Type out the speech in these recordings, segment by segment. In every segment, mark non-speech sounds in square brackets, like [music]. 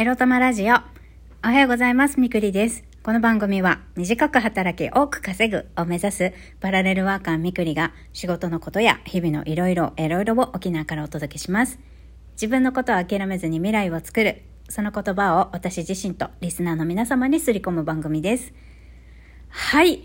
エロ玉ラジオ。おはようございます。みくりです。この番組は短く働き多く稼ぐを目指すパラレルワーカーみくりが仕事のことや日々のいろいろエロいろを沖縄からお届けします。自分のことを諦めずに未来を作る。その言葉を私自身とリスナーの皆様にすり込む番組です。はい。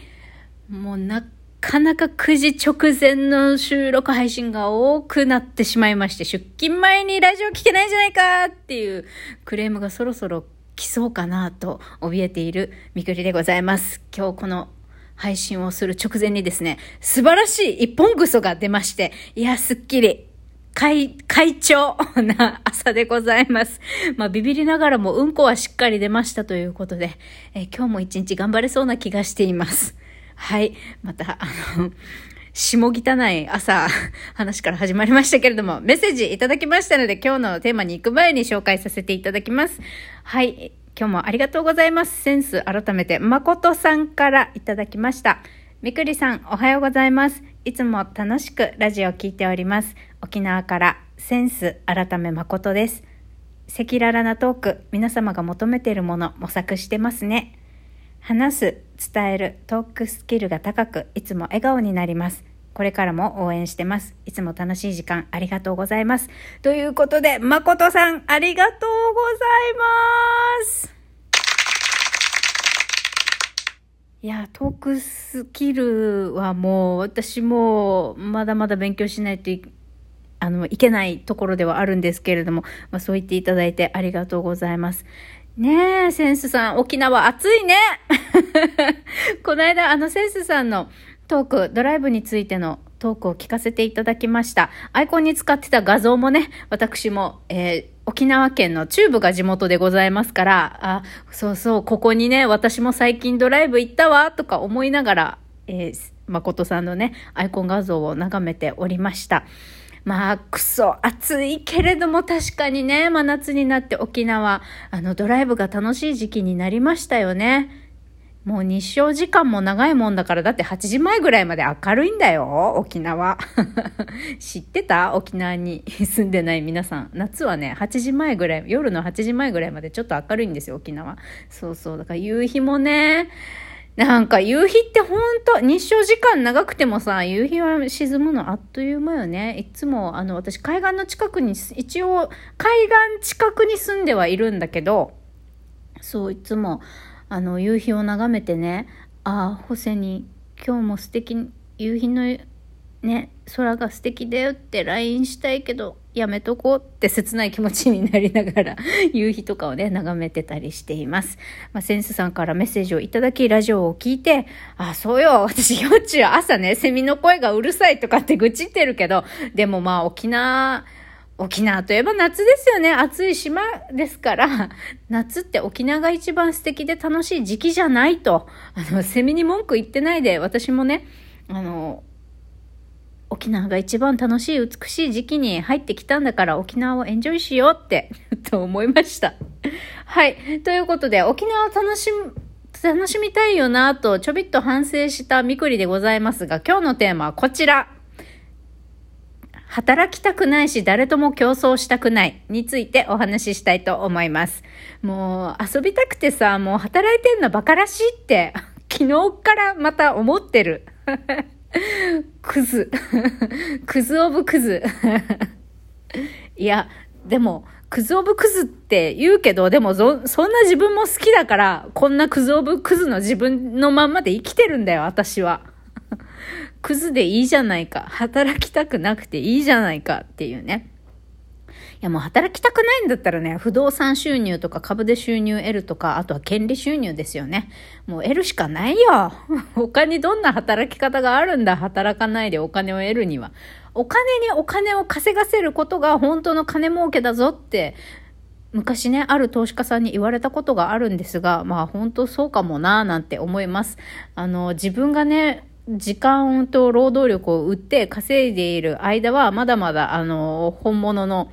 もうなかなか9時直前の収録配信が多くなってしまいまして、出勤前にラジオ聞けないんじゃないかっていうクレームがそろそろ来そうかなと怯えているみくりでございます。今日この配信をする直前にですね、素晴らしい一本ぐそが出まして、いや、すっきり。快、快調な朝でございます。まあ、ビビりながらもうんこはしっかり出ましたということで、え今日も一日頑張れそうな気がしています。はい。また、あの、下汚い朝、話から始まりましたけれども、メッセージいただきましたので、今日のテーマに行く前に紹介させていただきます。はい。今日もありがとうございます。センス改めて、誠さんからいただきました。みくりさん、おはようございます。いつも楽しくラジオを聞いております。沖縄から、センス改め誠です。赤裸々なトーク、皆様が求めているもの、模索してますね。話す、伝える、トークスキルが高く、いつも笑顔になります。これからも応援してます。いつも楽しい時間ありがとうございます。ということで、誠さん、ありがとうございます。いや、トークスキルはもう、私も、まだまだ勉強しないといあの、いけないところではあるんですけれども、まあ、そう言っていただいてありがとうございます。ねえ、センスさん、沖縄暑いね [laughs] この間、あの、センスさんのトーク、ドライブについてのトークを聞かせていただきました。アイコンに使ってた画像もね、私も、えー沖縄県の中部が地元でございますから、あ、そうそう、ここにね、私も最近ドライブ行ったわ、とか思いながら、えー誠さんのね、アイコン画像を眺めておりました。まあ、くそ、暑いけれども確かにね、真夏になって沖縄、あの、ドライブが楽しい時期になりましたよね。もう日照時間も長いもんだから、だって8時前ぐらいまで明るいんだよ、沖縄。[laughs] 知ってた？沖縄に住んでない皆さん。夏はね、8時前ぐらい、夜の8時前ぐらいまでちょっと明るいんですよ、沖縄。そうそう。だから夕日もね、なんか夕日ってほんと、日照時間長くてもさ、夕日は沈むのあっという間よね。いつも、あの、私海岸の近くに、一応、海岸近くに住んではいるんだけど、そう、いつも、あの、夕日を眺めてね、ああ、ホセに、今日も素敵、夕日のね、空が素敵だよって LINE したいけど、やめとこうって切ない気持ちになりながら、[laughs] 夕日とかをね、眺めてたりしています。まあ、センスさんからメッセージをいただき、ラジオを聞いて、あ、そうよ、私、よっちゅう朝ね、セミの声がうるさいとかって愚痴ってるけど、でもまあ、沖縄、沖縄といえば夏ですよね。暑い島ですから、夏って沖縄が一番素敵で楽しい時期じゃないと。あの、セミに文句言ってないで、私もね、あの、沖縄が一番楽しい美しい時期に入ってきたんだから沖縄をエンジョイしようって、[laughs] と思いました。はい。ということで、沖縄を楽しむ、楽しみたいよなと、ちょびっと反省したみくりでございますが、今日のテーマはこちら。働きたくないし誰とも競争したくないについてお話ししたいと思います。もう遊びたくてさ、もう働いてんのバカらしいって [laughs] 昨日からまた思ってる。[laughs] クズ。クズオブクズ。いや、でも、クズオブクズって言うけど、でもそ、んな自分も好きだから、こんなクズオブクズの自分のまんまで生きてるんだよ、私は。クズでいいじゃないか。働きたくなくていいじゃないかっていうね。いやもう働きたくないんだったらね、不動産収入とか株で収入得るとか、あとは権利収入ですよね。もう得るしかないよ。[laughs] 他にどんな働き方があるんだ、働かないでお金を得るには。お金にお金を稼がせることが本当の金儲けだぞって、昔ね、ある投資家さんに言われたことがあるんですが、まあ本当そうかもなぁなんて思います。あの、自分がね、時間と労働力を売って稼いでいる間は、まだまだ、あの、本物の、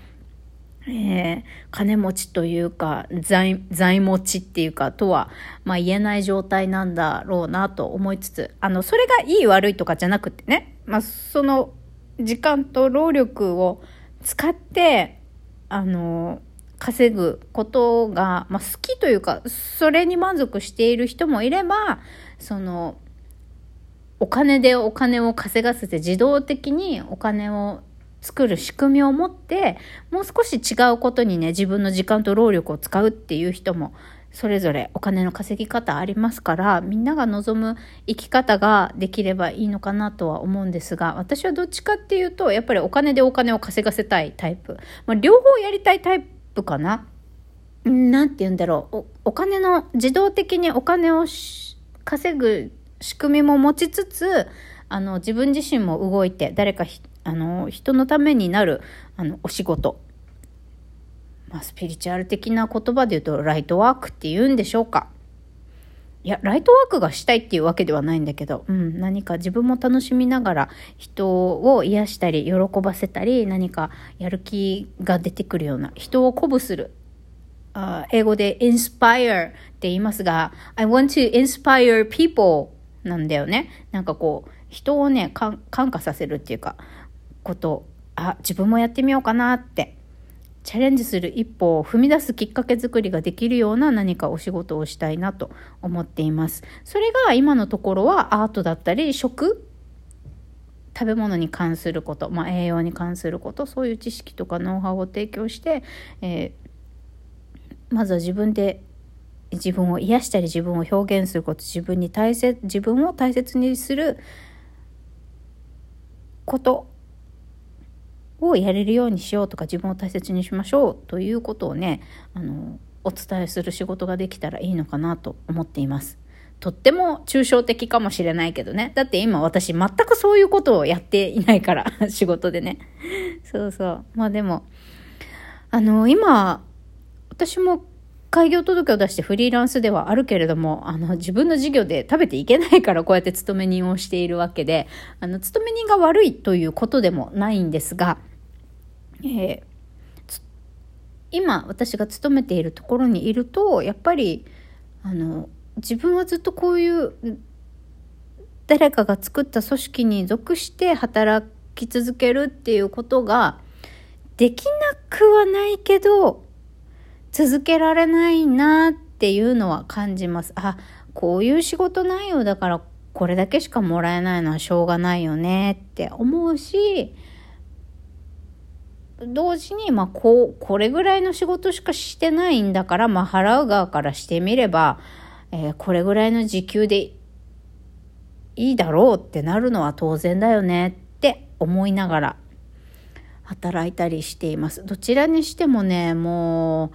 えー金持ちというか、財、財持ちっていうか、とは、まあ言えない状態なんだろうなと思いつつ、あの、それがいい悪いとかじゃなくてね、まあその、時間と労力を使って、あの、稼ぐことが、まあ、好きというか、それに満足している人もいれば、その、お金でお金を稼がせて自動的にお金を作る仕組みを持ってもう少し違うことにね自分の時間と労力を使うっていう人もそれぞれお金の稼ぎ方ありますからみんなが望む生き方ができればいいのかなとは思うんですが私はどっちかっていうとやっぱりお金でお金を稼がせたいタイプ、まあ、両方やりたいタイプかな。なんて言うんだろう。おお金の自動的にお金を稼ぐ仕組みも持ちつつあの自分自身も動いて誰かあの人のためになるあのお仕事、まあ、スピリチュアル的な言葉で言うとライトワークって言うんでしょうか。いやライトワークがしたいっていうわけではないんだけど、うん、何か自分も楽しみながら人を癒したり喜ばせたり何かやる気が出てくるような人を鼓舞する。あ英語で inspire って言いますが I want to inspire people なんだよね。なんかこう、人をね、感化させるっていうか、ことあ、自分もやってみようかなって、チャレンジする一歩を踏み出すきっかけ作りができるような何かお仕事をしたいなと思っています。それが今のところはアートだったり、食食べ物に関すること、まあ、栄養に関することそういう知識とかノウハウを提供して、えー、まずは自分で自分を癒したり自分を表現すること自分に大切自分を大切にすることをやれるようにしようとか自分を大切にしましょうということをねあのお伝えする仕事ができたらいいのかなと思っています。とっても抽象的かもしれないけどね。だって今私全くそういうことをやっていないから、[laughs] 仕事でね。そうそう。まあでも、あの、今、私も開業届を出してフリーランスではあるけれども、あの、自分の事業で食べていけないからこうやって勤め人をしているわけで、あの、勤め人が悪いということでもないんですが、えー、今私が勤めているところにいると、やっぱり、あの、自分はずっとこういう誰かが作った組織に属して働き続けるっていうことができなくはないけど続けられないなっていうのは感じます。あ、こういう仕事内容だからこれだけしかもらえないのはしょうがないよねって思うし、同時に、まあ、こう、これぐらいの仕事しかしてないんだから、まあ、払う側からしてみれば、えー、これぐらいの時給でいいだろうってなるのは当然だよねって思いながら働いたりしています。どちらにしてもね、も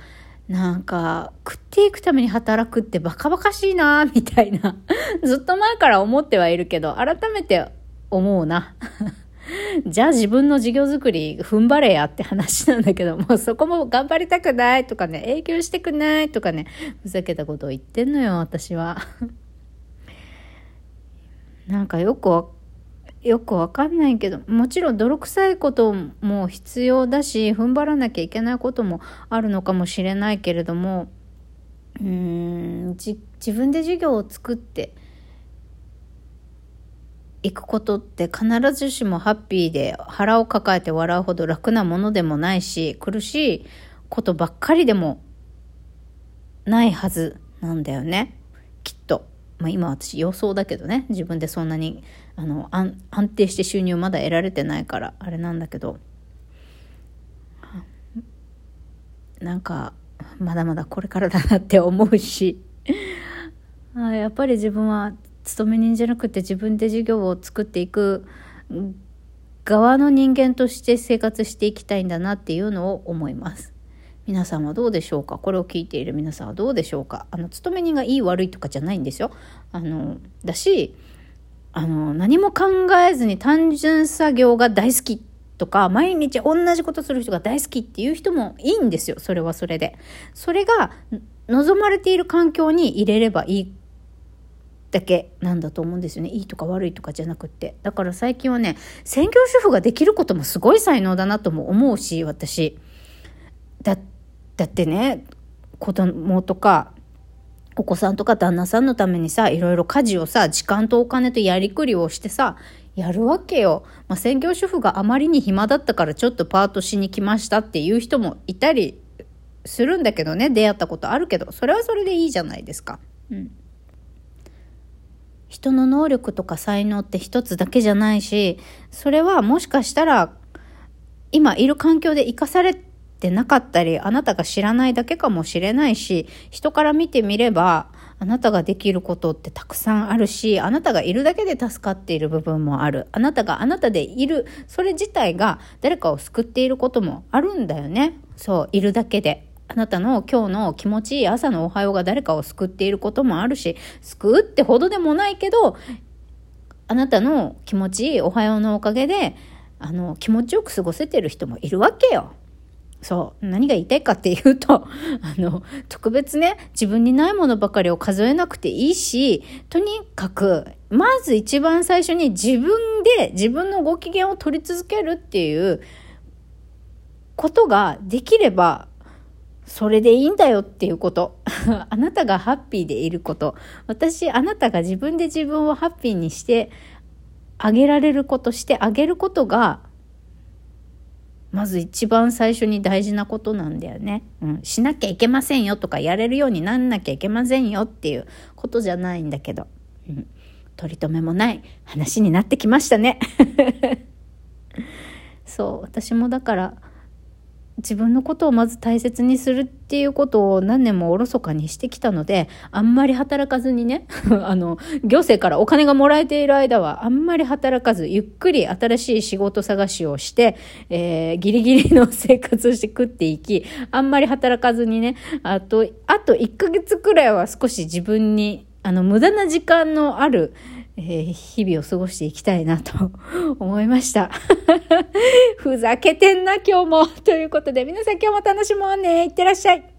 う、なんか、食っていくために働くってバカバカしいなみたいな。[laughs] ずっと前から思ってはいるけど、改めて思うな。[laughs] [laughs] じゃあ自分の事業作り踏ん張れやって話なんだけど、[laughs] もそこも頑張りたくないとかね、営業してくないとかね、ふざけたことを言ってんのよ、私は。[laughs] なんかよくよくわかんないけど、もちろん泥臭いことも必要だし、踏ん張らなきゃいけないこともあるのかもしれないけれども、うーん、自分で授業を作っていくことって必ずしもハッピーで腹を抱えて笑うほど楽なものでもないし、苦しいことばっかりでもないはずなんだよね。きっと。まあ今私予想だけどね、自分でそんなにあの安定して収入まだ得られてないからあれなんだけど、なんかまだまだこれからだなって思うし、あやっぱり自分は勤め人じゃなくて自分で事業を作っていく側の人間として生活していきたいんだなっていうのを思います。皆さんはどうでしょうか？これを聞いている皆さんはどうでしょうか？あの、勤め人がいい悪いとかじゃないんですよ。あの、だし、あの、何も考えずに単純作業が大好きとか、毎日同じことする人が大好きっていう人もいいんですよ。それはそれで。それが望まれている環境に入れればいいだけなんだと思うんですよね。いいとか悪いとかじゃなくって。だから最近はね、専業主婦ができることもすごい才能だなとも思うし、私。だって、だってね子供とかお子さんとか旦那さんのためにさいろいろ家事をさ時間とお金とやりくりをしてさやるわけよ。まあ、専業主婦があまりに暇だったからちょっとパートしに来ましたっていう人もいたりするんだけどね、出会ったことあるけど、それはそれでいいじゃないですか。うん。人の能力とか才能って一つだけじゃないし、それはもしかしたら、今いる環境で生かされてなかったり、あなたが知らないだけかもしれないし、人から見てみれば、あなたができることってたくさんあるし、あなたがいるだけで助かっている部分もある。あなたがあなたでいる、それ自体が誰かを救っていることもあるんだよね。そう、いるだけで。なたの今日の気持ちいい朝のおはようが誰かを救っていることもあるし、救うってほどでもないけど、あなたの気持ちいいおはようのおかげで、あの、気持ちよく過ごせてる人もいるわけよ。そう。何が言いたいかっていうと、[laughs] あの、特別ね、自分にないものばかりを数えなくていいし、とにかく、まず一番最初に自分で自分のご機嫌を取り続けるっていうことができれば、それでいいんだよっていうこと。[laughs] あなたがハッピーでいること。私、あなたが自分で自分をハッピーにしてあげられること、してあげることがまず一番最初に大事なことなんだよね。うん。しなきゃいけませんよとか、やれるようになんなきゃいけませんよっていうことじゃないんだけど。うん。取り留めもない話になってきましたね。[laughs] そう。私もだから、自分のことをまず大切にするっていうことを何年もおろそかにしてきたので、あんまり働かずにね、[laughs] あの、行政からお金がもらえている間は、あんまり働かず、ゆっくり新しい仕事探しをして、えー、ギリギリの生活をして食っていき、あんまり働かずにね、あと、あと1ヶ月くらいは少し自分に、あの、無駄な時間のある、えー、日々を過ごしていきたいなと思いました。ふざけてんな、今日も。ということで、皆さん今日も楽しもうね。いってらっしゃい。